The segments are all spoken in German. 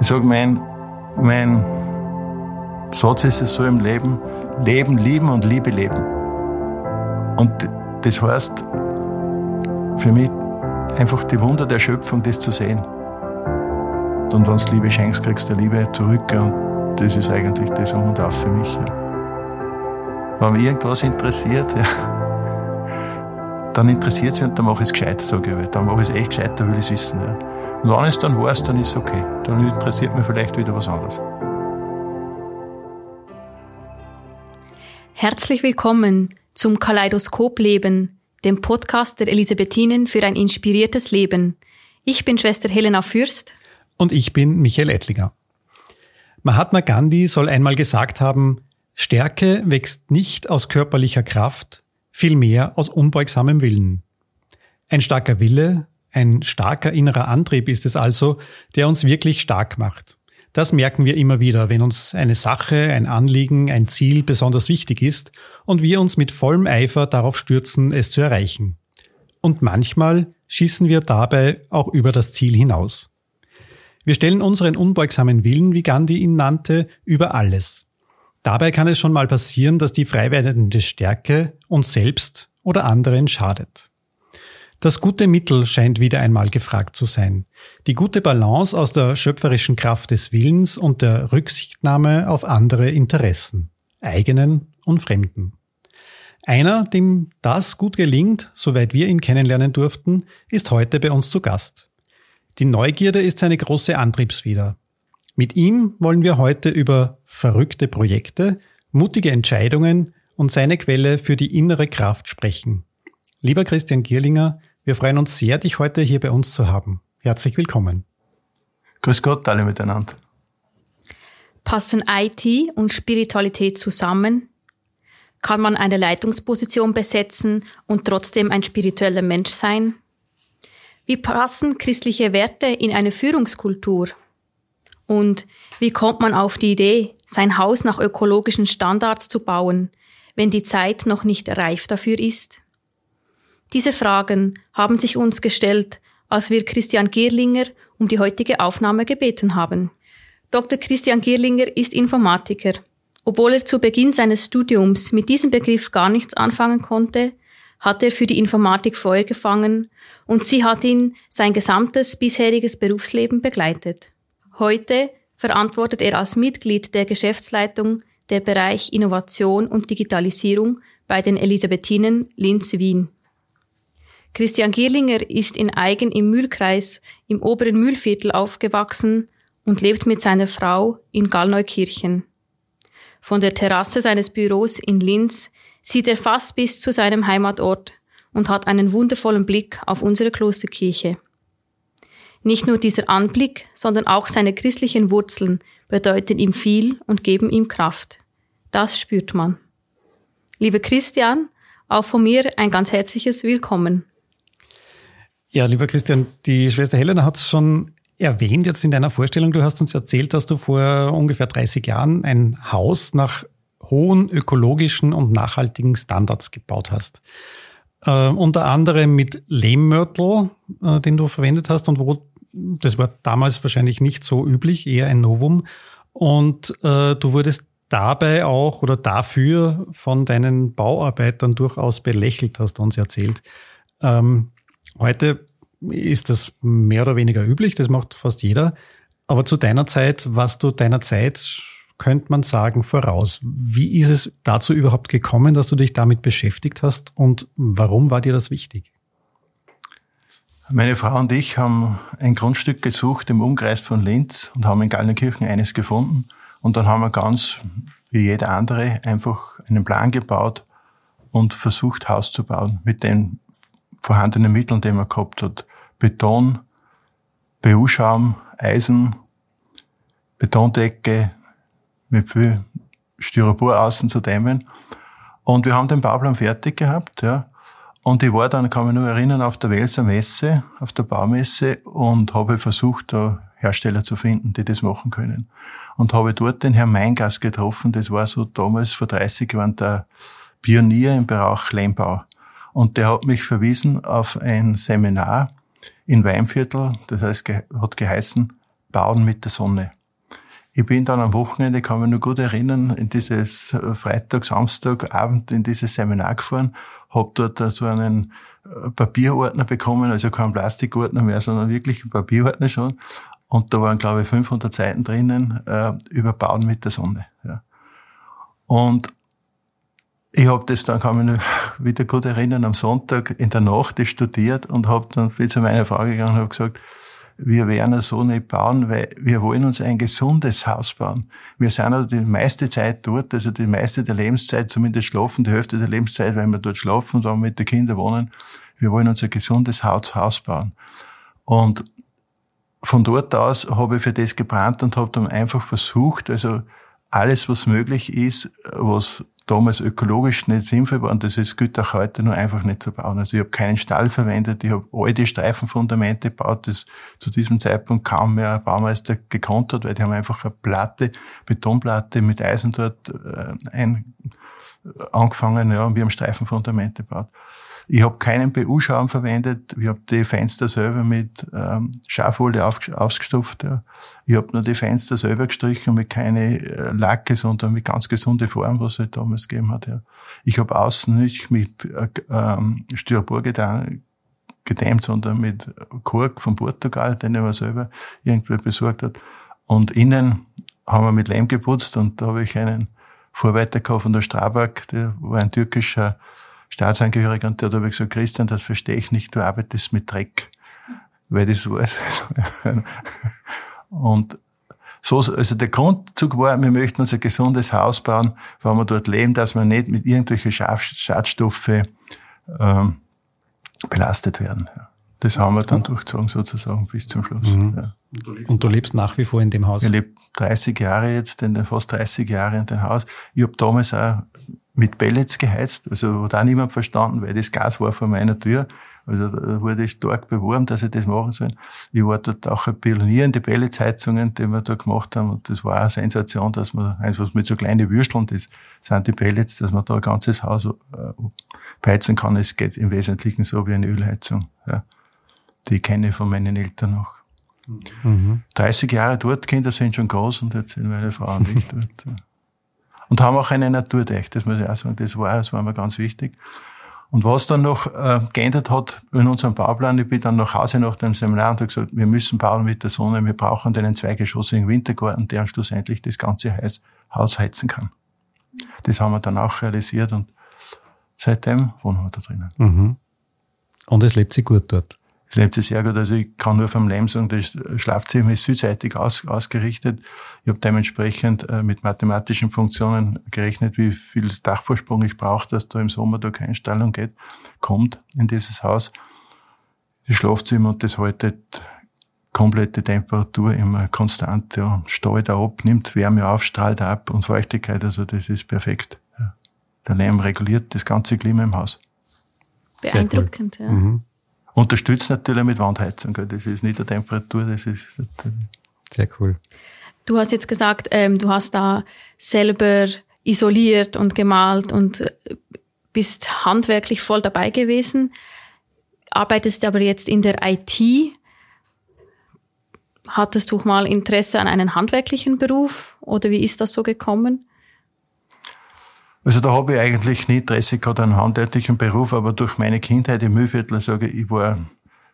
Ich sage, mein, mein Satz ist es so im Leben, leben, lieben und Liebe leben. Und das heißt für mich einfach die Wunder der Schöpfung, das zu sehen. Und wenn du Liebe schenkst, kriegst du Liebe zurück. Und das ist eigentlich das Um und Auf für mich. Ja. Wenn mich irgendwas interessiert, ja, dann interessiert es mich und dann mache ich es gescheit, sage ich. Dann mache ich es echt gescheit, da will ich es wissen. Ja. Und wenn ich es dann weiß, dann ist es okay. Dann interessiert mich vielleicht wieder was anderes. Herzlich willkommen zum Kaleidoskop Leben, dem Podcast der Elisabethinen für ein inspiriertes Leben. Ich bin Schwester Helena Fürst. Und ich bin Michael Ettlinger. Mahatma Gandhi soll einmal gesagt haben, Stärke wächst nicht aus körperlicher Kraft, vielmehr aus unbeugsamem Willen. Ein starker Wille, ein starker innerer Antrieb ist es also, der uns wirklich stark macht. Das merken wir immer wieder, wenn uns eine Sache, ein Anliegen, ein Ziel besonders wichtig ist und wir uns mit vollem Eifer darauf stürzen, es zu erreichen. Und manchmal schießen wir dabei auch über das Ziel hinaus. Wir stellen unseren unbeugsamen Willen, wie Gandhi ihn nannte, über alles. Dabei kann es schon mal passieren, dass die frei werdende Stärke uns selbst oder anderen schadet. Das gute Mittel scheint wieder einmal gefragt zu sein. Die gute Balance aus der schöpferischen Kraft des Willens und der Rücksichtnahme auf andere Interessen, eigenen und fremden. Einer, dem das gut gelingt, soweit wir ihn kennenlernen durften, ist heute bei uns zu Gast. Die Neugierde ist seine große Antriebswider. Mit ihm wollen wir heute über verrückte Projekte, mutige Entscheidungen und seine Quelle für die innere Kraft sprechen. Lieber Christian Gierlinger, wir freuen uns sehr, dich heute hier bei uns zu haben. Herzlich willkommen. Grüß Gott alle miteinander. Passen IT und Spiritualität zusammen? Kann man eine Leitungsposition besetzen und trotzdem ein spiritueller Mensch sein? Wie passen christliche Werte in eine Führungskultur? Und wie kommt man auf die Idee, sein Haus nach ökologischen Standards zu bauen, wenn die Zeit noch nicht reif dafür ist? Diese Fragen haben sich uns gestellt, als wir Christian Gierlinger um die heutige Aufnahme gebeten haben. Dr. Christian Gierlinger ist Informatiker. Obwohl er zu Beginn seines Studiums mit diesem Begriff gar nichts anfangen konnte, hat er für die Informatik Feuer gefangen und sie hat ihn sein gesamtes bisheriges Berufsleben begleitet. Heute verantwortet er als Mitglied der Geschäftsleitung der Bereich Innovation und Digitalisierung bei den Elisabethinen Linz-Wien. Christian Gierlinger ist in Eigen im Mühlkreis im oberen Mühlviertel aufgewachsen und lebt mit seiner Frau in Gallneukirchen. Von der Terrasse seines Büros in Linz sieht er fast bis zu seinem Heimatort und hat einen wundervollen Blick auf unsere Klosterkirche. Nicht nur dieser Anblick, sondern auch seine christlichen Wurzeln bedeuten ihm viel und geben ihm Kraft. Das spürt man. Lieber Christian, auch von mir ein ganz herzliches Willkommen. Ja, lieber Christian, die Schwester Helena hat es schon erwähnt jetzt in deiner Vorstellung. Du hast uns erzählt, dass du vor ungefähr 30 Jahren ein Haus nach hohen ökologischen und nachhaltigen Standards gebaut hast. Äh, unter anderem mit Lehmmörtel, äh, den du verwendet hast und wo das war damals wahrscheinlich nicht so üblich, eher ein Novum. Und äh, du wurdest dabei auch oder dafür von deinen Bauarbeitern durchaus belächelt, hast du uns erzählt. Ähm, Heute ist das mehr oder weniger üblich, das macht fast jeder. Aber zu deiner Zeit, warst du deiner Zeit, könnte man sagen, voraus. Wie ist es dazu überhaupt gekommen, dass du dich damit beschäftigt hast und warum war dir das wichtig? Meine Frau und ich haben ein Grundstück gesucht im Umkreis von Linz und haben in Gallnerkirchen eines gefunden. Und dann haben wir ganz, wie jeder andere, einfach einen Plan gebaut und versucht, Haus zu bauen mit den vorhandenen Mitteln, die man gehabt hat. Beton, BU-Schaum, Eisen, Betondecke mit viel Styropor außen zu dämmen. Und wir haben den Bauplan fertig gehabt, ja. Und ich war dann, kann mich nur erinnern, auf der Welser Messe, auf der Baumesse und habe versucht, da Hersteller zu finden, die das machen können. Und habe dort den Herrn Meingas getroffen, das war so damals vor 30 Jahren der Pionier im Bereich Lehmbau. Und der hat mich verwiesen auf ein Seminar in Weinviertel, das heißt, hat geheißen Bauen mit der Sonne. Ich bin dann am Wochenende, kann mich nur gut erinnern, in dieses äh, Freitag, Samstag, Abend in dieses Seminar gefahren, habe dort so einen äh, Papierordner bekommen, also kein Plastikordner mehr, sondern wirklich ein Papierordner schon. Und da waren, glaube ich, 500 Seiten drinnen äh, über Bauen mit der Sonne. Ja. Und ich habe das dann, kann mich wieder gut erinnern, am Sonntag in der Nacht studiert und habe dann bin zu meiner Frau gegangen und habe gesagt, wir werden so nicht bauen, weil wir wollen uns ein gesundes Haus bauen. Wir sind also die meiste Zeit dort, also die meiste der Lebenszeit, zumindest schlafen, die Hälfte der Lebenszeit, weil wir dort schlafen und dann mit den Kindern wohnen. Wir wollen uns ein gesundes Haus bauen. Und von dort aus habe ich für das gebrannt und habe dann einfach versucht, also alles, was möglich ist, was damals ökologisch nicht sinnvoll war, und das ist gut auch heute nur einfach nicht zu bauen. Also ich habe keinen Stall verwendet, ich habe alte Streifenfundamente gebaut, das zu diesem Zeitpunkt kaum mehr ein Baumeister gekonnt hat, weil die haben einfach eine Platte, Betonplatte mit Eisen dort äh, ein, angefangen, ja, und wir haben Streifenfundamente gebaut. Ich habe keinen BU-Schaum verwendet. Ich habe die Fenster selber mit ähm, Schafwolle ausgestopft. Ja. Ich habe nur die Fenster selber gestrichen mit keine äh, Lacke, sondern mit ganz gesunde Form, was es halt damals gegeben hat. Ja. Ich habe außen nicht mit äh, ähm, Styropor getan, gedämmt, sondern mit Kork von Portugal, den er mir selber irgendwie besorgt hat. Und innen haben wir mit Lehm geputzt und da habe ich einen Vorarbeiter gehabt von der Strabag, der war ein türkischer Staatsangehöriger und der hat aber gesagt, Christian, das verstehe ich nicht, du arbeitest mit Dreck. Weil das war Und so, also der Grundzug war, wir möchten uns ein gesundes Haus bauen, wo wir dort leben, dass wir nicht mit irgendwelchen Schadstoffe ähm, belastet werden. Das haben wir dann durchgezogen sozusagen bis zum Schluss. Mhm. Ja. Und du lebst nach wie vor in dem Haus? Ich lebe 30 Jahre jetzt, in den, fast 30 Jahre in dem Haus. Ich habe damals auch mit Pellets geheizt. Also hat auch niemand verstanden, weil das Gas war vor meiner Tür. Also da wurde ich stark beworben, dass ich das machen soll. Ich war dort auch ein Pionier in die Pelletsheizungen, die wir da gemacht haben. Und das war eine Sensation, dass man einfach mit so kleinen Würsteln, das sind die Pellets, dass man da ein ganzes Haus äh, beheizen kann. Es geht im Wesentlichen so wie eine Ölheizung. Ja. Die kenne ich von meinen Eltern noch. Mhm. 30 Jahre dort, Kinder sind schon groß und jetzt sind meine Frauen nicht dort. Und haben auch eine Naturdecht, das muss ich auch sagen, das war, das war mir ganz wichtig. Und was dann noch äh, geändert hat in unserem Bauplan, ich bin dann nach Hause nach dem Seminar und habe gesagt, wir müssen bauen mit der Sonne, wir brauchen einen zweigeschossigen Wintergarten, der schlussendlich das ganze Haus heizen kann. Das haben wir dann auch realisiert und seitdem wohnen wir da drinnen. Mhm. Und es lebt sich gut dort. Es lebt sich sehr gut. Also ich kann nur vom Leben sagen, das Schlafzimmer ist südseitig aus, ausgerichtet. Ich habe dementsprechend äh, mit mathematischen Funktionen gerechnet, wie viel Dachvorsprung ich brauche, dass da im Sommer da keine Stallung geht, kommt in dieses Haus. Das Schlafzimmer und das haltet komplette Temperatur immer konstant, ja, steigt ab, nimmt Wärme auf, strahlt ab und Feuchtigkeit, also das ist perfekt. Ja. Der Lärm reguliert das ganze Klima im Haus. Beeindruckend, cool. ja. Mhm. Unterstützt natürlich mit Wandheizung. Das ist nicht der Temperatur, das ist. Sehr cool. Du hast jetzt gesagt, ähm, du hast da selber isoliert und gemalt und äh, bist handwerklich voll dabei gewesen, arbeitest aber jetzt in der IT. Hattest du mal Interesse an einem handwerklichen Beruf oder wie ist das so gekommen? Also da habe ich eigentlich nie Interesse gehabt an handwerklichen Beruf, aber durch meine Kindheit im Mühlviertel sage ich, ich war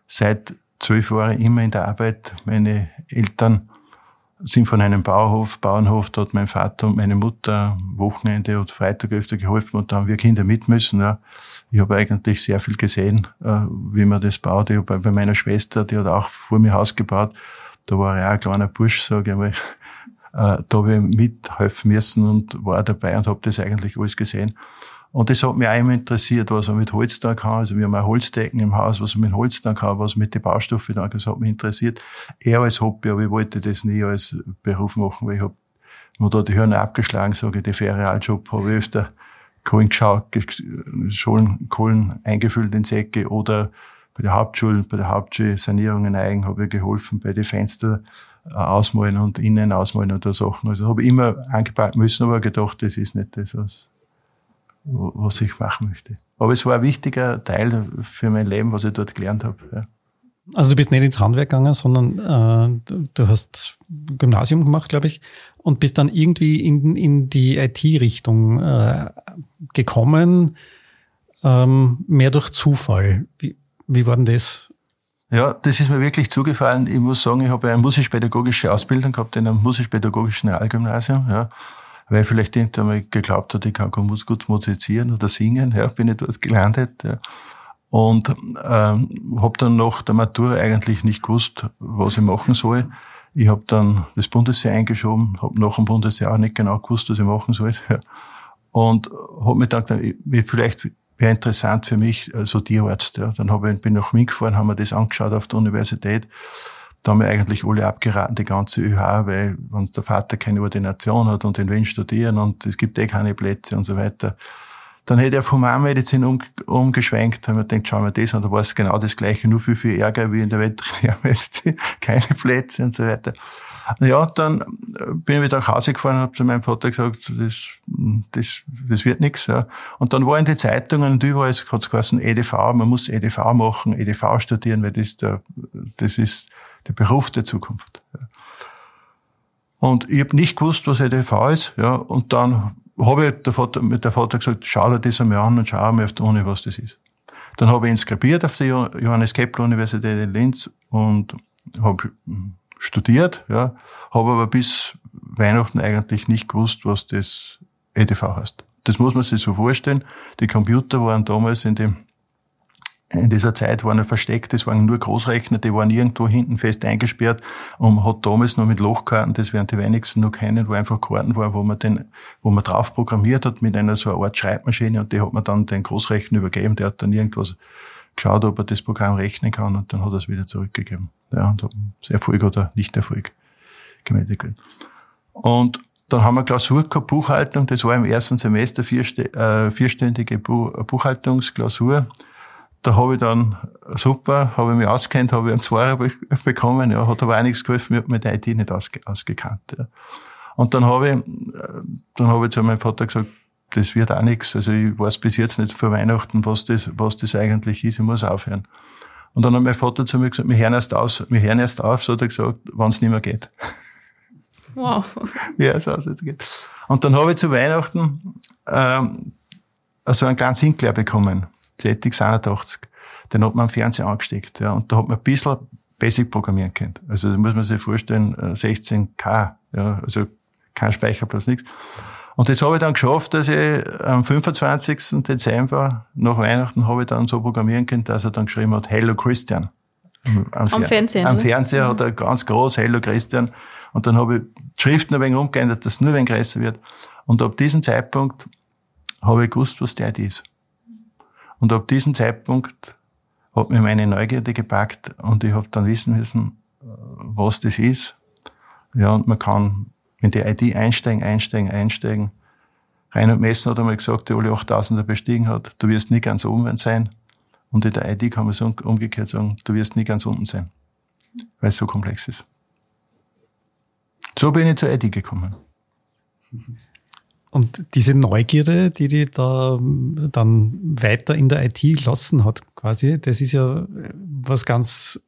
seit zwölf Jahren immer in der Arbeit. Meine Eltern sind von einem Bauhof, Bauernhof, da hat mein Vater und meine Mutter Wochenende und Freitag öfter geholfen und da haben wir Kinder mit müssen. Ja. Ich habe eigentlich sehr viel gesehen, äh, wie man das baut. Ich habe bei meiner Schwester, die hat auch vor mir Haus gebaut, da war ich auch ein kleiner Bursch, sage ich mal da habe ich mithelfen müssen und war dabei und habe das eigentlich alles gesehen. Und das hat mich auch immer interessiert, was man mit Holz da kann. Also wir haben auch Holzdecken im Haus, was man mit Holz da kann, was mit den Baustoffe da kann. Das hat mich interessiert. Eher als Hobby, aber ich wollte das nie als Beruf machen, weil ich habe mir da die Hörner abgeschlagen, sage ich, die Ferialjob habe ich öfter Kohlen geschaut, Schulen, Kohlen eingefüllt in Säcke oder bei der Hauptschule, bei der Hauptschulsanierung in Eigen habe ich geholfen, bei den Fenstern äh, ausmalen und innen ausmalen oder Sachen. Also habe ich immer angepackt müssen, aber gedacht, das ist nicht das, was, was ich machen möchte. Aber es war ein wichtiger Teil für mein Leben, was ich dort gelernt habe. Ja. Also du bist nicht ins Handwerk gegangen, sondern äh, du hast Gymnasium gemacht, glaube ich, und bist dann irgendwie in, in die IT-Richtung äh, gekommen, ähm, mehr durch Zufall. Wie, wie war denn das? Ja, das ist mir wirklich zugefallen. Ich muss sagen, ich habe eine musisch-pädagogische Ausbildung gehabt in einem musisch-pädagogischen Realgymnasium, ja, weil ich vielleicht irgendwann geglaubt hat, ich kann gut musizieren oder singen, ja, bin ich dort gelandet, ja. Und ähm, habe dann nach der Matur eigentlich nicht gewusst, was ich machen soll. Ich habe dann das Bundesjahr eingeschoben, habe nach dem Bundesjahr auch nicht genau gewusst, was ich machen soll. Ja. Und habe mir gedacht, vielleicht wäre interessant für mich, so also Tierarzt. Ja. Dann hab ich, bin ich nach Wien gefahren, haben wir das angeschaut auf der Universität. Da haben wir eigentlich alle abgeraten, die ganze ÖH, weil wenn der Vater keine Ordination hat und in Wien studieren und es gibt eh keine Plätze und so weiter. Dann hätte er Humanmedizin um, umgeschwenkt, haben wir gedacht, schauen wir das an, da war es genau das Gleiche, nur viel, viel Ärger wie in der Veterinärmedizin, keine Plätze und so weiter. Ja, dann äh, bin ich wieder nach Hause gefahren und habe zu meinem Vater gesagt, das, das, das wird nichts. Ja. Und dann war in den Zeitungen und überall hat es geheißen, EDV, man muss EDV machen, EDV studieren, weil das, der, das ist der Beruf der Zukunft. Ja. Und ich habe nicht gewusst, was EDV ist. Ja, und dann habe ich der Vater, mit der Vater gesagt, schau dir das einmal an und schau mal auf der Uni, was das ist. Dann habe ich inskribiert auf der Johannes Kepler Universität in Linz und habe studiert, ja, habe aber bis Weihnachten eigentlich nicht gewusst, was das EDV heißt. Das muss man sich so vorstellen. Die Computer waren damals in dem in dieser Zeit waren er versteckt, das waren nur Großrechner, die waren irgendwo hinten fest eingesperrt und hat damals noch mit Lochkarten, das werden die wenigsten noch kennen, wo einfach Karten waren, wo man den, wo man drauf programmiert hat mit einer so einer Art Schreibmaschine und die hat man dann den Großrechner übergeben, der hat dann irgendwas geschaut, ob er das Programm rechnen kann und dann hat er es wieder zurückgegeben. Ja, und das Erfolg oder Nicht-Erfolg gemeldet werden. Und dann haben wir Klausur gehabt, Buchhaltung, das war im ersten Semester äh, vierständige Buchhaltungsklausur da habe ich dann, super, habe ich mich auskennt, habe ich einen Zweier bekommen, ja, hat aber auch nichts geholfen, ich habe mit der IT nicht ausge, ausgekannt. Ja. Und dann habe ich, dann habe ich zu meinem Vater gesagt, das wird auch nichts. Also ich weiß bis jetzt nicht vor Weihnachten, was das, was das eigentlich ist, ich muss aufhören. Und dann hat mein Vater zu mir gesagt, wir hören erst aus, wir hören erst auf, so hat er gesagt, wenn es nicht mehr geht. Wow. Wie es aus jetzt geht. Und dann habe ich zu Weihnachten ähm, so einen kleinen Sinclair bekommen. ZX81. Den hat man am Fernseher angesteckt. Ja, und da hat man ein bisschen Basic programmieren können. Also da muss man sich vorstellen, 16K, äh, ja, also kein Speicherplatz, nichts. Und das habe ich dann geschafft, dass ich am 25. Dezember nach Weihnachten habe ich dann so programmieren können, dass er dann geschrieben hat, Hello Christian. Am, am Fernseher. Am Fernseher hat er ganz groß Hello Christian. Und dann habe ich die Schriften ein wenig umgeändert, dass es nur ein wenig größer wird. Und ab diesem Zeitpunkt habe ich gewusst, was der ist. Und ab diesem Zeitpunkt hat mir meine Neugierde gepackt und ich habe dann wissen müssen, äh, was das ist. Ja, und man kann in die IT einsteigen, einsteigen, einsteigen. Reinhard Messen hat einmal gesagt, der alle 8000er bestiegen hat, du wirst nie ganz oben sein. Und in der IT kann man so umgekehrt sagen, du wirst nie ganz unten sein, weil es so komplex ist. So bin ich zur IT gekommen. Und diese Neugierde, die die da dann weiter in der IT gelassen hat, quasi, das ist ja was ganz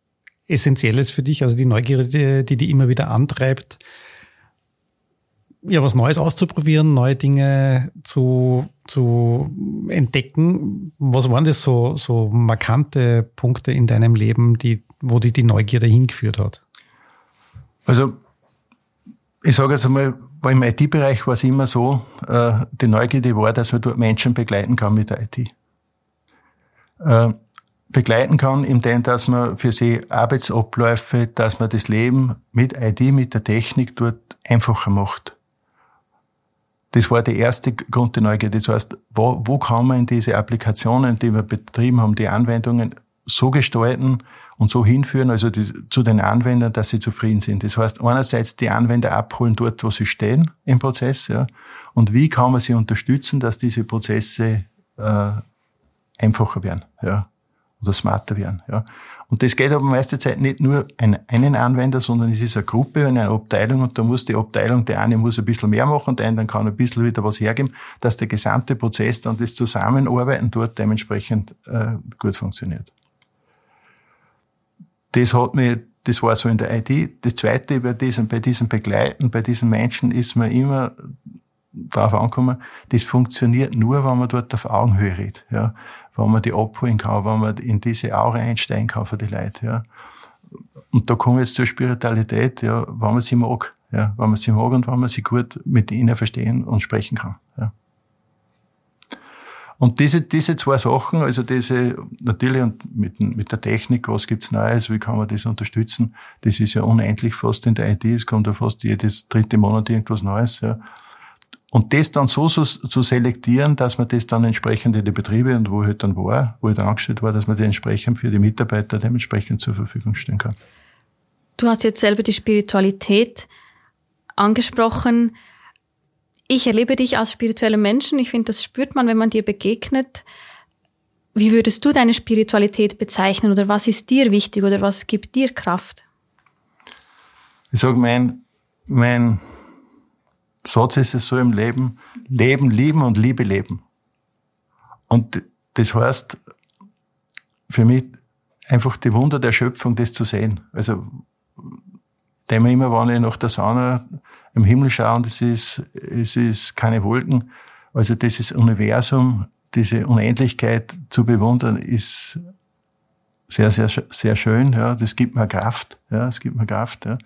Essentielles für dich. Also die Neugierde, die die immer wieder antreibt, ja, was Neues auszuprobieren, neue Dinge zu, zu entdecken. Was waren das so, so markante Punkte in deinem Leben, die, wo die die Neugierde hingeführt hat? Also, ich sage jetzt einmal, war im IT-Bereich war es immer so, äh, die Neugierde war, dass man dort Menschen begleiten kann mit der IT. Äh, begleiten kann, indem dass man für sie Arbeitsabläufe, dass man das Leben mit IT, mit der Technik dort einfacher macht. Das war der erste Grund der Neugierde. Das heißt, wo, wo kann man diese Applikationen, die wir betrieben haben, die Anwendungen so gestalten, und so hinführen, also die, zu den Anwendern, dass sie zufrieden sind. Das heißt, einerseits die Anwender abholen dort, wo sie stehen im Prozess, ja, und wie kann man sie unterstützen, dass diese Prozesse äh, einfacher werden, ja, oder smarter werden, ja. Und das geht aber meiste Zeit nicht nur ein, einen Anwender, sondern es ist eine Gruppe, eine Abteilung und da muss die Abteilung, der eine muss ein bisschen mehr machen, der andere kann ein bisschen wieder was hergeben, dass der gesamte Prozess dann das Zusammenarbeiten dort dementsprechend äh, gut funktioniert. Das hat mir, das war so in der ID. Das zweite bei diesem, bei diesem Begleiten, bei diesen Menschen ist mir immer darauf angekommen, das funktioniert nur, wenn man dort auf Augenhöhe redet, ja. Wenn man die abholen kann, wenn man in diese Aura einsteigen kann für die Leute, ja. Und da kommen wir jetzt zur Spiritualität, ja, wenn man sie mag, ja, wenn man sie mag und wenn man sie gut mit ihnen verstehen und sprechen kann, ja. Und diese, diese zwei Sachen, also diese, natürlich und mit, mit der Technik, was gibt's Neues, wie kann man das unterstützen, das ist ja unendlich fast in der IT, es kommt ja fast jedes dritte Monat irgendwas Neues, ja. Und das dann so, so zu selektieren, dass man das dann entsprechend in die Betriebe und wo ich halt dann war, wo ich dann angestellt war, dass man die entsprechend für die Mitarbeiter dementsprechend zur Verfügung stellen kann. Du hast jetzt selber die Spiritualität angesprochen. Ich erlebe dich als spiritueller Menschen. Ich finde, das spürt man, wenn man dir begegnet. Wie würdest du deine Spiritualität bezeichnen oder was ist dir wichtig oder was gibt dir Kraft? Ich sage, mein, mein Satz ist es so im Leben, Leben, lieben und Liebe leben. Und das heißt für mich einfach die Wunder der Schöpfung, das zu sehen. Also, dem immer, wenn ich nach der Sauna im Himmel schaue und es ist, es ist keine Wolken, also dieses Universum, diese Unendlichkeit zu bewundern, ist sehr, sehr, sehr schön. Ja, das gibt mir Kraft. Ja, es gibt mir Kraft. Ja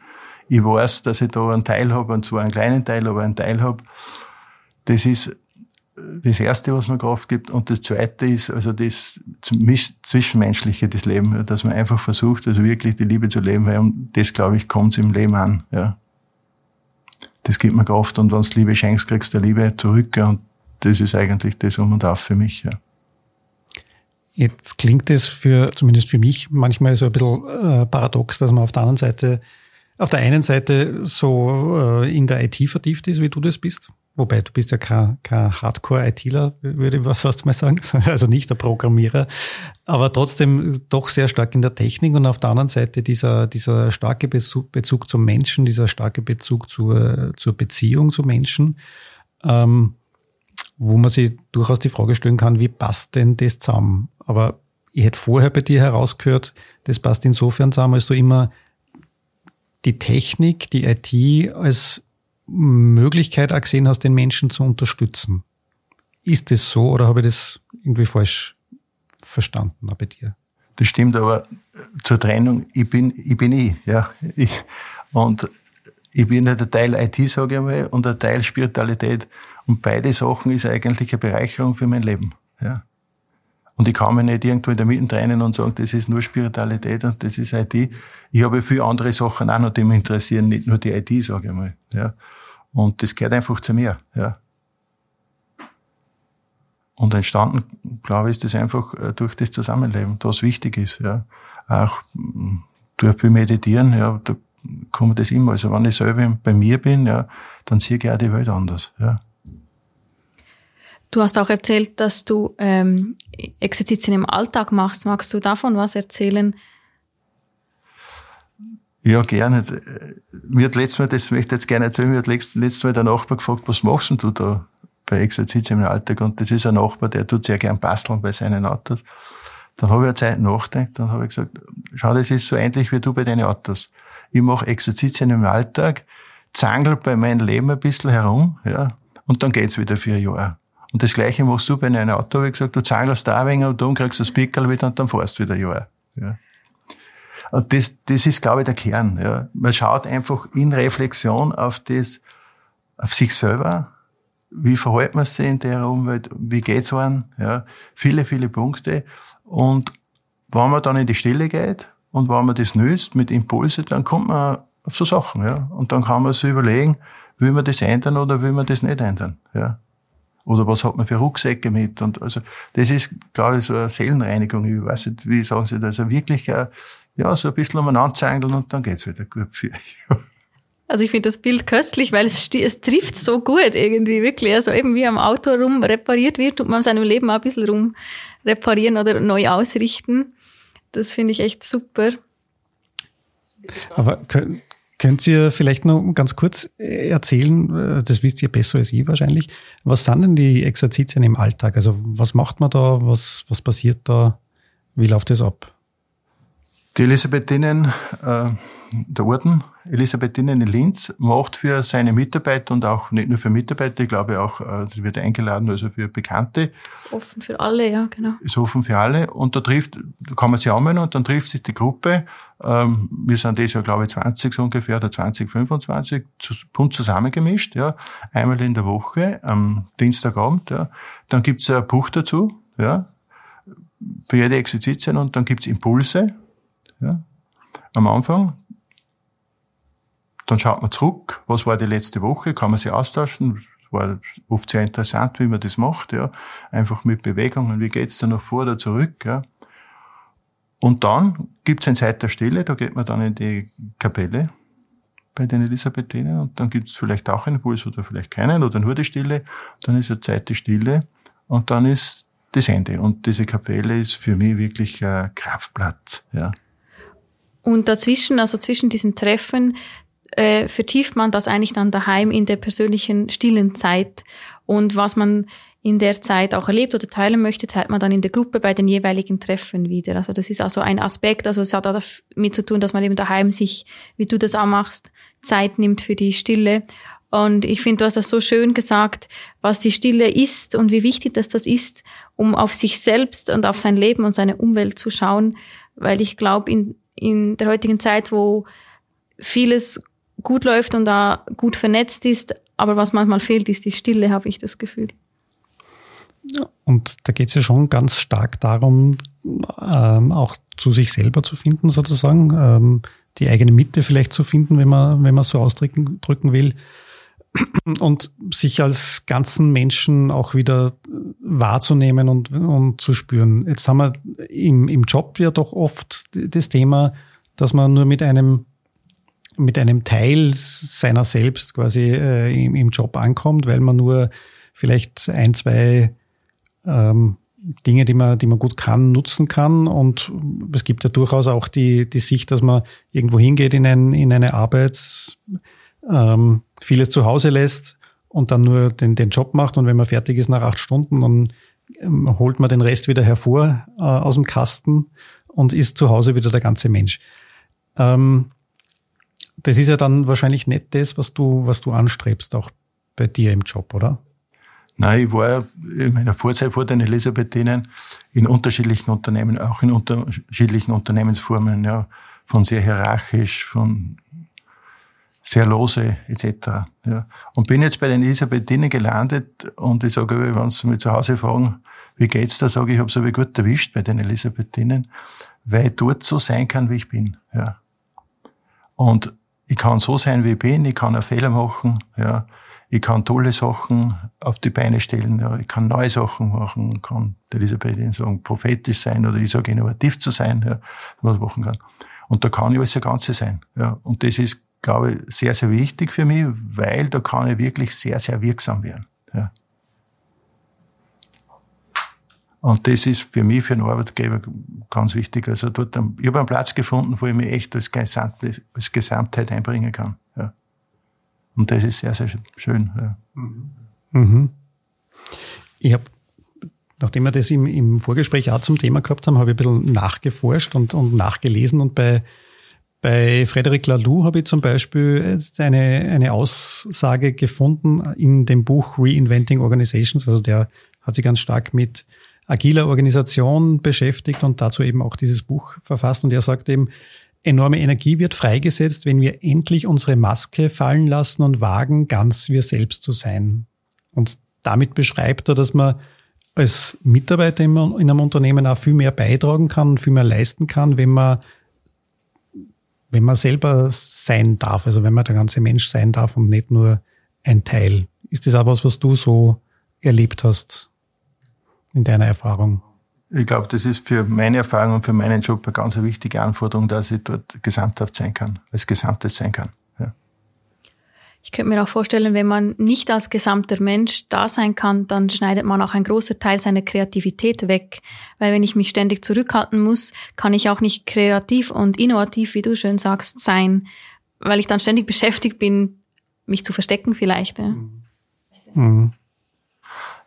ich weiß, dass ich da einen Teil habe, und zwar einen kleinen Teil, aber einen Teil habe. Das ist das Erste, was mir Kraft gibt. Und das Zweite ist also das Zwischenmenschliche, das Leben, dass man einfach versucht, also wirklich die Liebe zu leben, weil um das, glaube ich, kommt im Leben an. Ja. Das gibt mir Kraft. Und wenn du Liebe schenkst, kriegst du Liebe zurück. Und das ist eigentlich das Um und Auf für mich. Ja. Jetzt klingt es für, zumindest für mich, manchmal so ein bisschen äh, paradox, dass man auf der anderen Seite auf der einen Seite so äh, in der IT vertieft ist, wie du das bist. Wobei du bist ja kein, kein Hardcore-ITler, würde ich was fast mal sagen. Also nicht der Programmierer, aber trotzdem doch sehr stark in der Technik und auf der anderen Seite dieser, dieser starke Bezug, Bezug zum Menschen, dieser starke Bezug zur, zur Beziehung zu Menschen, ähm, wo man sich durchaus die Frage stellen kann, wie passt denn das zusammen? Aber ich hätte vorher bei dir herausgehört, das passt insofern zusammen, als du immer die Technik, die IT als Möglichkeit auch gesehen hast, den Menschen zu unterstützen. Ist das so oder habe ich das irgendwie falsch verstanden bei dir? Das stimmt, aber zur Trennung, ich bin ich, bin ich ja. Ich, und ich bin ja der Teil IT, sage ich mal, und der Teil Spiritualität. Und beide Sachen ist eigentlich eine Bereicherung für mein Leben. Ja. Und ich kann mich nicht irgendwo in der Mitte trennen und sagen, das ist nur Spiritualität und das ist IT. Ich habe viele andere Sachen auch noch, die mich interessieren, nicht nur die IT, sage ich mal. Ja. Und das gehört einfach zu mir. Ja. Und entstanden, glaube ich, ist das einfach äh, durch das Zusammenleben, das wichtig ist. Ja. Auch mm, durch viel meditieren, ja, da kommt das immer. Also wenn ich selber bei mir bin, ja, dann sehe ich auch die Welt anders. Ja. Du hast auch erzählt, dass du ähm, Exerzitien im Alltag machst. Magst du davon was erzählen? Ja, gerne. Mir hat letztes Mal, das möchte ich jetzt gerne erzählen, mir hat letztes Mal der Nachbar gefragt, was machst du da bei Exerzitien im Alltag? Und das ist ein Nachbar, der tut sehr gern basteln bei seinen Autos. Dann habe ich eine Zeit nachgedacht, dann habe ich gesagt, schau, das ist so ähnlich wie du bei deinen Autos. Ich mache Exerzitien im Alltag, zangel bei meinem Leben ein bisschen herum, ja, und dann geht's wieder für ein Jahr. Und das Gleiche machst du bei einem Auto, habe ich gesagt, du zahlst da ein wenig und dann kriegst du das Pickel wieder und dann fährst du wieder ein Jahr. Ja. Und das, das ist, glaube ich, der Kern. Ja. Man schaut einfach in Reflexion auf das, auf sich selber. Wie verhält man sich in der Umwelt? Wie geht's einem? Ja. Viele, viele Punkte. Und wenn man dann in die Stille geht und wenn man das nützt mit Impulse, dann kommt man auf so Sachen, ja. Und dann kann man sich überlegen, will man das ändern oder will man das nicht ändern, ja. Oder was hat man für Rucksäcke mit? Und also, das ist, glaube ich, so eine Seelenreinigung. Ich weiß nicht, wie sagen Sie das? Also wirklich, äh, ja, so ein bisschen umeinander zängeln und dann geht's wieder gut für Also ich finde das Bild köstlich, weil es, es trifft so gut irgendwie, wirklich. Also eben wie am Auto rum repariert wird, tut man seinem Leben auch ein bisschen rum reparieren oder neu ausrichten. Das finde ich echt super. Aber können, Könnt ihr vielleicht noch ganz kurz äh, erzählen, äh, das wisst ihr besser als ich wahrscheinlich, was sind denn die Exerzitien im Alltag? Also was macht man da, was, was passiert da, wie läuft das ab? Die Elisabethinnen, äh, der Orden Elisabethinnen in Linz macht für seine Mitarbeiter und auch nicht nur für Mitarbeiter, ich glaube auch, äh, wird eingeladen, also für Bekannte. Ist offen für alle, ja, genau. Ist offen für alle. Und da trifft, da kann man sich anmelden und dann trifft sich die Gruppe. Ähm, wir sind das ja, glaube ich, 20 so ungefähr oder 20, 25, bunt zusammengemischt, ja. Einmal in der Woche, am Dienstagabend, ja. Dann gibt's ein Buch dazu, ja. Für jede Exerzitien und dann gibt's Impulse, ja, am Anfang. Dann schaut man zurück, was war die letzte Woche, kann man sich austauschen. War oft sehr interessant, wie man das macht, ja. Einfach mit Bewegungen, wie geht's da noch vor oder zurück, ja. Und dann gibt's eine Zeit der Stille, da geht man dann in die Kapelle bei den Elisabethinen und dann gibt's vielleicht auch einen Impuls oder vielleicht keinen oder nur die Stille. Dann ist eine Zeit der Stille und dann ist das Ende. Und diese Kapelle ist für mich wirklich ein Kraftblatt, ja. Und dazwischen, also zwischen diesen Treffen, äh, vertieft man das eigentlich dann daheim in der persönlichen stillen Zeit. Und was man in der Zeit auch erlebt oder teilen möchte, teilt man dann in der Gruppe bei den jeweiligen Treffen wieder. Also das ist also ein Aspekt, also es hat damit zu tun, dass man eben daheim sich, wie du das auch machst, Zeit nimmt für die Stille. Und ich finde, du hast das so schön gesagt, was die Stille ist und wie wichtig das das ist, um auf sich selbst und auf sein Leben und seine Umwelt zu schauen. Weil ich glaube, in in der heutigen Zeit, wo vieles gut läuft und da gut vernetzt ist, aber was manchmal fehlt, ist die Stille, habe ich das Gefühl. Und da geht es ja schon ganz stark darum, ähm, auch zu sich selber zu finden, sozusagen, ähm, die eigene Mitte vielleicht zu finden, wenn man, wenn man so ausdrücken drücken will und sich als ganzen Menschen auch wieder wahrzunehmen und, und zu spüren. Jetzt haben wir im, im Job ja doch oft das Thema, dass man nur mit einem mit einem Teil seiner selbst quasi äh, im, im Job ankommt, weil man nur vielleicht ein, zwei ähm, Dinge, die man, die man gut kann, nutzen kann. Und es gibt ja durchaus auch die, die Sicht, dass man irgendwo hingeht in, ein, in eine Arbeits, ähm, vieles zu Hause lässt und dann nur den, den Job macht und wenn man fertig ist nach acht Stunden, dann ähm, holt man den Rest wieder hervor äh, aus dem Kasten und ist zu Hause wieder der ganze Mensch. Ähm, das ist ja dann wahrscheinlich nicht das, was du, was du anstrebst, auch bei dir im Job, oder? Nein, ich war in meiner Vorzeit vor den Elisabethinen in unterschiedlichen Unternehmen, auch in unterschiedlichen Unternehmensformen, ja, von sehr hierarchisch, von sehr lose etc. Ja. Und bin jetzt bei den Elisabethinen gelandet und ich sage, wenn sie mich zu Hause fragen, wie geht's da, sage ich, ich habe es gut erwischt bei den Elisabethinen, weil ich dort so sein kann, wie ich bin. Ja. Und ich kann so sein, wie ich bin, ich kann auch Fehler machen, ja. Ich kann tolle Sachen auf die Beine stellen, ja. ich kann neue Sachen machen, kann der Elisabeth sagen, prophetisch sein oder ich sage innovativ zu sein, ja, was man machen kann. Und da kann ich alles Ganze sein. Ja. Und das ist glaube ich, sehr, sehr wichtig für mich, weil da kann ich wirklich sehr, sehr wirksam werden. Ja. Und das ist für mich, für einen Arbeitgeber ganz wichtig. Also dort, ich habe einen Platz gefunden, wo ich mich echt als, Gesamt, als Gesamtheit einbringen kann. Ja. Und das ist sehr, sehr schön. Ja. Mhm. Ich habe, nachdem wir das im, im Vorgespräch auch zum Thema gehabt haben, habe ich ein bisschen nachgeforscht und, und nachgelesen und bei bei Frederic Laloux habe ich zum Beispiel eine, eine Aussage gefunden in dem Buch Reinventing Organizations. Also der hat sich ganz stark mit agiler Organisation beschäftigt und dazu eben auch dieses Buch verfasst. Und er sagt eben, enorme Energie wird freigesetzt, wenn wir endlich unsere Maske fallen lassen und wagen, ganz wir selbst zu sein. Und damit beschreibt er, dass man als Mitarbeiter in einem Unternehmen auch viel mehr beitragen kann viel mehr leisten kann, wenn man wenn man selber sein darf, also wenn man der ganze Mensch sein darf und nicht nur ein Teil. Ist das auch was, was du so erlebt hast in deiner Erfahrung? Ich glaube, das ist für meine Erfahrung und für meinen Job eine ganz wichtige Anforderung, dass ich dort gesamthaft sein kann, als Gesamtes sein kann. Ich könnte mir auch vorstellen, wenn man nicht als gesamter Mensch da sein kann, dann schneidet man auch einen großen Teil seiner Kreativität weg. Weil wenn ich mich ständig zurückhalten muss, kann ich auch nicht kreativ und innovativ, wie du schön sagst, sein. Weil ich dann ständig beschäftigt bin, mich zu verstecken vielleicht. Ja. Mhm.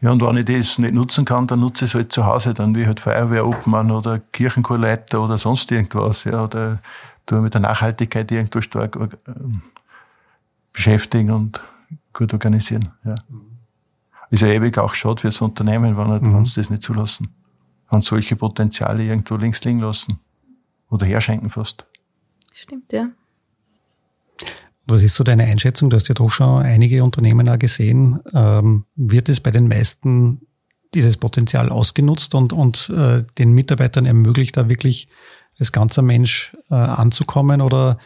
Ja, und wenn ich das nicht nutzen kann, dann nutze ich es halt zu Hause, dann wie halt Feuerwehrobmann oder Kirchenchorleiter oder sonst irgendwas, ja, oder du mit der Nachhaltigkeit irgendwo stark äh, beschäftigen und gut organisieren, ja. Ist ja ewig auch schade fürs Unternehmen, wenn, mhm. sie das nicht zulassen. Wenn solche Potenziale irgendwo links liegen lassen. Oder herschenken fast. Stimmt, ja. Was ist so deine Einschätzung? Du hast ja doch schon einige Unternehmen auch gesehen. Ähm, wird es bei den meisten dieses Potenzial ausgenutzt und, und äh, den Mitarbeitern ermöglicht, da wirklich als ganzer Mensch äh, anzukommen? Oder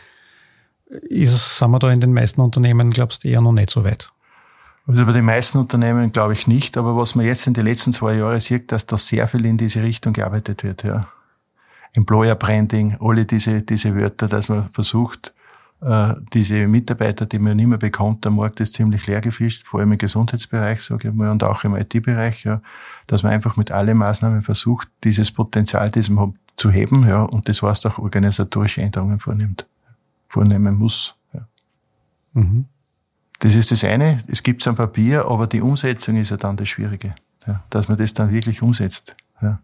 ist sind wir da in den meisten Unternehmen, glaubst du, eher noch nicht so weit? Also bei den meisten Unternehmen glaube ich nicht, aber was man jetzt in den letzten zwei Jahren sieht, dass da sehr viel in diese Richtung gearbeitet wird, ja. Employer Branding, alle diese, diese Wörter, dass man versucht, äh, diese Mitarbeiter, die man nicht mehr bekommt, der Markt ist ziemlich leer gefischt, vor allem im Gesundheitsbereich, sage ich mal, und auch im IT-Bereich, ja, dass man einfach mit allen Maßnahmen versucht, dieses Potenzial, das man hat, zu heben, ja, und das heißt auch organisatorische Änderungen vornimmt, vornehmen muss. Ja. Mhm. Das ist das eine, es gibt's am Papier, aber die Umsetzung ist ja dann das Schwierige, ja, dass man das dann wirklich umsetzt. Ja.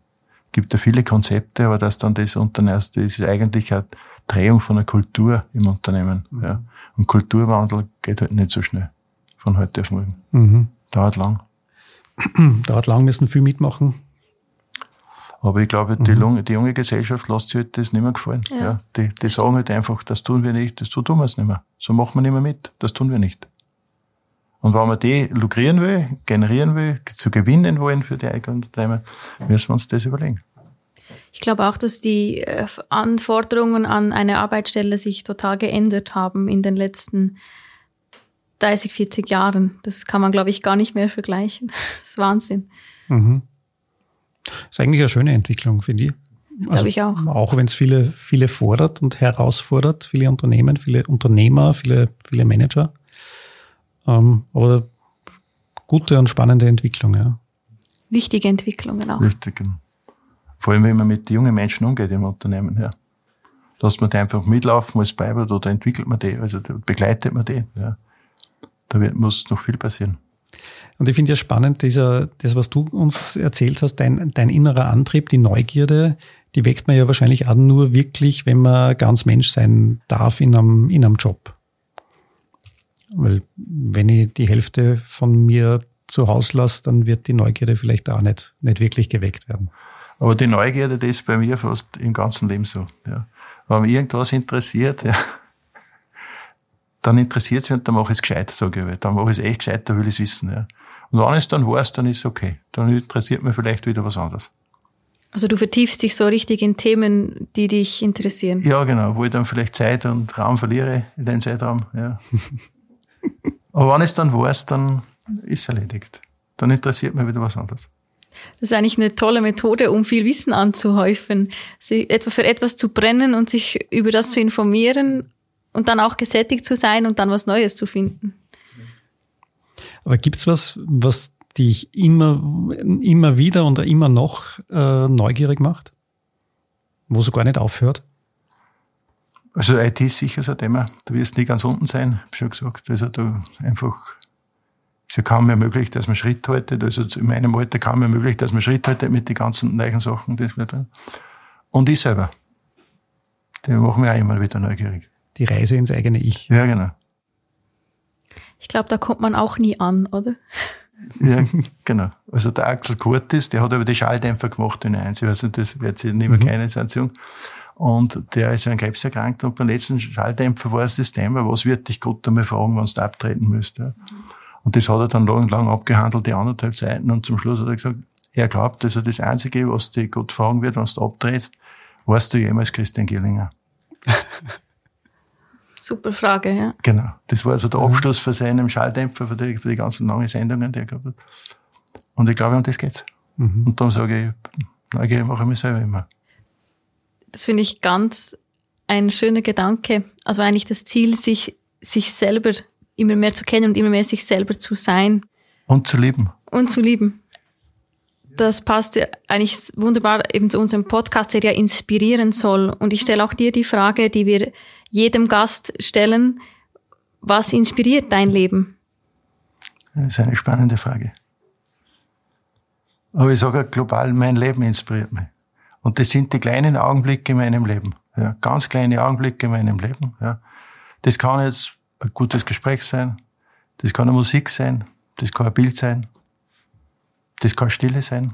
Gibt ja viele Konzepte, aber dass dann das Unternehmen, das ist eigentlich eine Drehung von einer Kultur im Unternehmen. Mhm. Ja. Und Kulturwandel geht halt nicht so schnell von heute auf morgen. Mhm. Dauert lang. Dauert lang, müssen viel mitmachen. Aber ich glaube, die, mhm. die junge Gesellschaft lässt sich halt das nicht mehr gefallen. Ja. ja. die, die sagen halt einfach, das tun wir nicht, das, so tun wir es nicht mehr. So machen wir nicht mehr mit, das tun wir nicht. Und wenn man die lukrieren will, generieren will, zu gewinnen wollen für die eigenen Unternehmen, müssen wir uns das überlegen. Ich glaube auch, dass die äh, Anforderungen an eine Arbeitsstelle sich total geändert haben in den letzten 30, 40 Jahren. Das kann man, glaube ich, gar nicht mehr vergleichen. Das ist Wahnsinn. Mhm. Das ist eigentlich eine schöne Entwicklung, finde ich. Das glaube also, ich auch. Auch wenn es viele, viele fordert und herausfordert, viele Unternehmen, viele Unternehmer, viele, viele Manager. Ähm, aber gute und spannende Entwicklung, ja. Wichtige Entwicklungen auch. Wichtig. Vor allem, wenn man mit jungen Menschen umgeht im Unternehmen, ja. Lässt man die einfach mitlaufen als Beibert oder entwickelt man die, also begleitet man die, ja. Da wird, muss noch viel passieren. Und ich finde ja spannend, dieser, das, was du uns erzählt hast, dein, dein innerer Antrieb, die Neugierde, die weckt man ja wahrscheinlich auch nur wirklich, wenn man ganz Mensch sein darf in einem, in einem Job. Weil wenn ich die Hälfte von mir zu Hause lasse, dann wird die Neugierde vielleicht auch nicht, nicht wirklich geweckt werden. Aber die Neugierde, das ist bei mir fast im ganzen Leben so. Ja. Wenn mich irgendwas interessiert, ja, dann interessiert es mich und dann mache ich es gescheit, sage ich. Dann mache ich es echt gescheit, da will ich es wissen. Ja. Und wenn es dann weiß, dann ist es okay. Dann interessiert mich vielleicht wieder was anderes. Also du vertiefst dich so richtig in Themen, die dich interessieren. Ja, genau, wo ich dann vielleicht Zeit und Raum verliere in den Zeitraum. Ja. Aber wenn es dann weiß, dann ist es erledigt. Dann interessiert mich wieder was anderes. Das ist eigentlich eine tolle Methode, um viel Wissen anzuhäufen, sich etwa für etwas zu brennen und sich über das zu informieren und dann auch gesättigt zu sein und dann was Neues zu finden. Aber gibt's was, was dich immer, immer wieder und immer noch äh, neugierig macht? Wo es gar nicht aufhört? Also IT ist sicher so ein Thema. Du wirst nie ganz unten sein, hab schon gesagt. Also du einfach, ist ja kaum mehr möglich, dass man Schritt haltet. Also in meinem Alter kaum mehr möglich, dass man Schritt haltet mit den ganzen neuen Sachen, die wir da. Und ich selber. Die machen mich auch immer wieder neugierig. Die Reise ins eigene Ich. Ja, genau. Ich glaube, da kommt man auch nie an, oder? Ja, genau. Also der Axel Kurtis, der hat aber die Schalldämpfer gemacht in eins. Ich weiß nicht, das wird sie nicht mehr mhm. keine Sensation. Und der ist an Krebs erkrankt und beim letzten Schalldämpfer war es das Thema, was wird dich Gott einmal fragen, wenn du abtreten müsst. Ja. Und das hat er dann lang, lang abgehandelt, die anderthalb Seiten. Und zum Schluss hat er gesagt, er glaubt, also das Einzige, was dich Gott fragen wird, wenn du abtrittst, warst du jemals Christian Gillinger? Super Frage, ja. Genau. Das war also der Abschluss für seinen Schalldämpfer, für die, für die ganzen langen Sendungen, die er gehabt hat. Und ich glaube, um das geht's. Mhm. Und darum sage ich, Neugier mache ich mich selber immer. Das finde ich ganz ein schöner Gedanke. Also eigentlich das Ziel, sich, sich selber immer mehr zu kennen und immer mehr sich selber zu sein. Und zu lieben. Und zu lieben. Das passt eigentlich wunderbar eben zu unserem Podcast, der ja inspirieren soll. Und ich stelle auch dir die Frage, die wir jedem Gast stellen. Was inspiriert dein Leben? Das ist eine spannende Frage. Aber ich sage global, mein Leben inspiriert mich. Und das sind die kleinen Augenblicke in meinem Leben. Ja, ganz kleine Augenblicke in meinem Leben. Ja. Das kann jetzt ein gutes Gespräch sein, das kann eine Musik sein, das kann ein Bild sein, das kann Stille sein,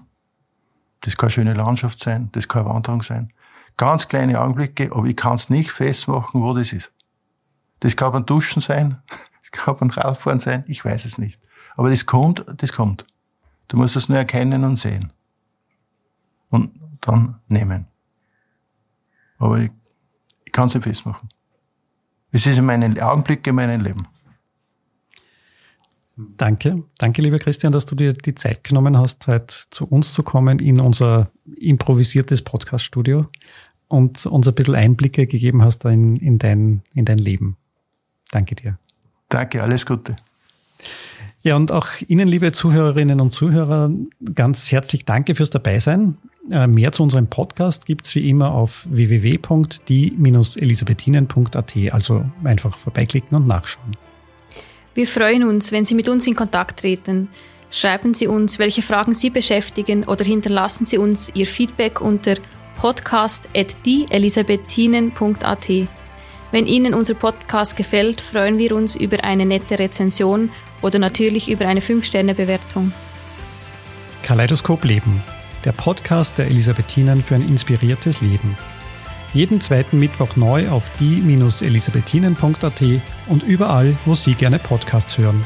das kann schöne Landschaft sein, das kann Wanderung sein. Ganz kleine Augenblicke, aber ich kann es nicht festmachen, wo das ist. Das kann beim Duschen sein, das kann beim Radfahren sein, ich weiß es nicht. Aber das kommt, das kommt. Du musst es nur erkennen und sehen. Und dann nehmen. Aber ich, ich kann es nicht festmachen. Es ist in meinen Augenblicken in meinem Leben. Danke. Danke, lieber Christian, dass du dir die Zeit genommen hast, heute zu uns zu kommen in unser improvisiertes Podcast-Studio und uns ein bisschen Einblicke gegeben hast in, in, dein, in dein Leben. Danke dir. Danke, alles Gute. Ja, und auch Ihnen, liebe Zuhörerinnen und Zuhörer, ganz herzlich danke fürs Dabeisein. Äh, mehr zu unserem Podcast gibt's wie immer auf www.die-elisabethinen.at, also einfach vorbeiklicken und nachschauen. Wir freuen uns, wenn Sie mit uns in Kontakt treten. Schreiben Sie uns, welche Fragen Sie beschäftigen oder hinterlassen Sie uns Ihr Feedback unter podcast.dieelisabethinen.at. Wenn Ihnen unser Podcast gefällt, freuen wir uns über eine nette Rezension oder natürlich über eine 5-Sterne-Bewertung. Kaleidoskop Leben, der Podcast der Elisabethinen für ein inspiriertes Leben. Jeden zweiten Mittwoch neu auf die-elisabethinen.at und überall, wo Sie gerne Podcasts hören.